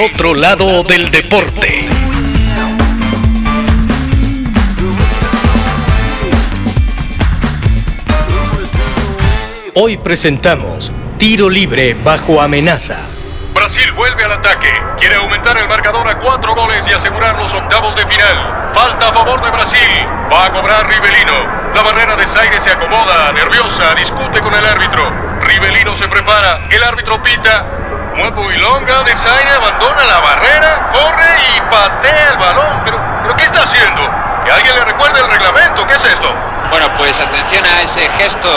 Otro lado del deporte. Hoy presentamos Tiro libre bajo amenaza. Brasil vuelve al ataque. Quiere aumentar el marcador a cuatro goles y asegurar los octavos de final. Falta a favor de Brasil. Va a cobrar Rivelino. La barrera de Zaire se acomoda, nerviosa, discute con el árbitro. Rivelino se prepara. El árbitro pita. Muevo y longa de Zaire abandona la barrera, corre y patea el balón. Pero, pero ¿qué está haciendo? Que alguien le recuerde el reglamento. ¿Qué es esto? Bueno, pues atención a ese gesto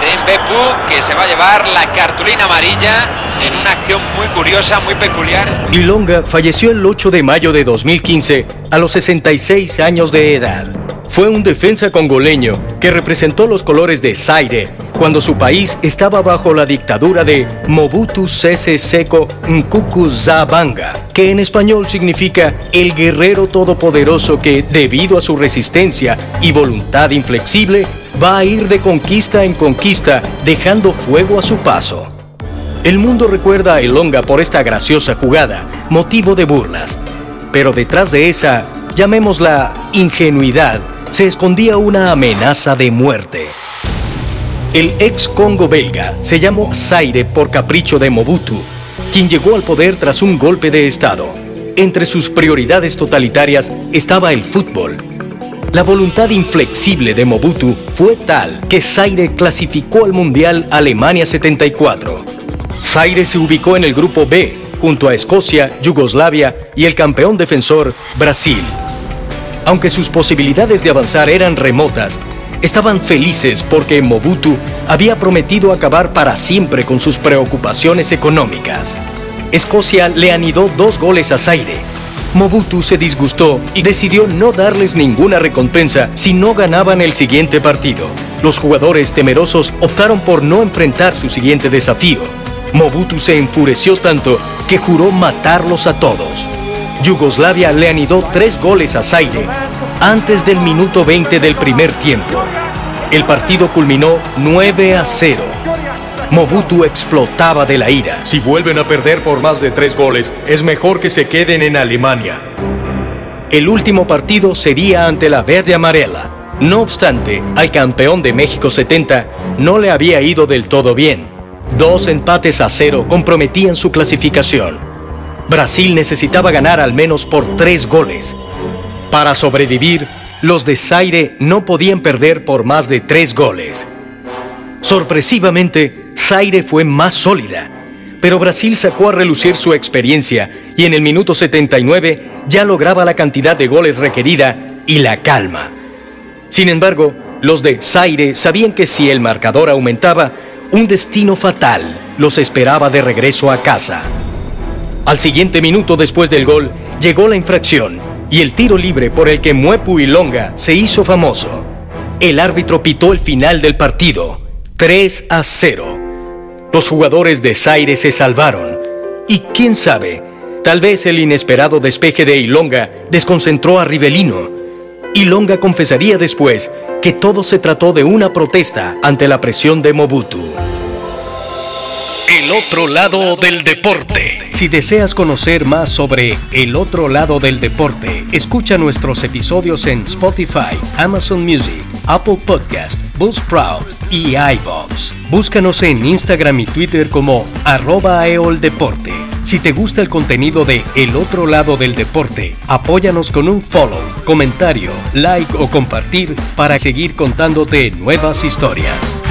de Mbepu que se va a llevar la cartulina amarilla en una acción muy curiosa, muy peculiar. Ilonga falleció el 8 de mayo de 2015 a los 66 años de edad. Fue un defensa congoleño que representó los colores de Zaire cuando su país estaba bajo la dictadura de Mobutu Sese Seko Zabanga, que en español significa el guerrero todopoderoso que, debido a su resistencia y voluntad inflexible, va a ir de conquista en conquista dejando fuego a su paso. El mundo recuerda a Elonga por esta graciosa jugada, motivo de burlas, pero detrás de esa, llamémosla ingenuidad, se escondía una amenaza de muerte. El ex Congo belga se llamó Zaire por capricho de Mobutu, quien llegó al poder tras un golpe de Estado. Entre sus prioridades totalitarias estaba el fútbol. La voluntad inflexible de Mobutu fue tal que Zaire clasificó al Mundial Alemania 74. Zaire se ubicó en el grupo B, junto a Escocia, Yugoslavia y el campeón defensor Brasil. Aunque sus posibilidades de avanzar eran remotas, estaban felices porque Mobutu había prometido acabar para siempre con sus preocupaciones económicas. Escocia le anidó dos goles a Zaire. Mobutu se disgustó y decidió no darles ninguna recompensa si no ganaban el siguiente partido. Los jugadores temerosos optaron por no enfrentar su siguiente desafío. Mobutu se enfureció tanto que juró matarlos a todos. Yugoslavia le anidó tres goles a Zaire antes del minuto 20 del primer tiempo. El partido culminó 9 a 0. Mobutu explotaba de la ira. Si vuelven a perder por más de tres goles, es mejor que se queden en Alemania. El último partido sería ante la verde amarela. No obstante, al campeón de México 70 no le había ido del todo bien. Dos empates a cero comprometían su clasificación. Brasil necesitaba ganar al menos por tres goles. Para sobrevivir, los de Zaire no podían perder por más de tres goles. Sorpresivamente, Zaire fue más sólida, pero Brasil sacó a relucir su experiencia y en el minuto 79 ya lograba la cantidad de goles requerida y la calma. Sin embargo, los de Zaire sabían que si el marcador aumentaba, un destino fatal los esperaba de regreso a casa. Al siguiente minuto después del gol, llegó la infracción y el tiro libre por el que Muepu Longa se hizo famoso. El árbitro pitó el final del partido, 3 a 0. Los jugadores de Zaire se salvaron. Y quién sabe, tal vez el inesperado despeje de Ilonga desconcentró a Rivelino. Ilonga confesaría después que todo se trató de una protesta ante la presión de Mobutu. El otro lado del deporte. Si deseas conocer más sobre el otro lado del deporte, escucha nuestros episodios en Spotify, Amazon Music, Apple Podcast, Buzzsprout y iVoox. Búscanos en Instagram y Twitter como arroba eoldeporte. Si te gusta el contenido de El otro lado del deporte, apóyanos con un follow, comentario, like o compartir para seguir contándote nuevas historias.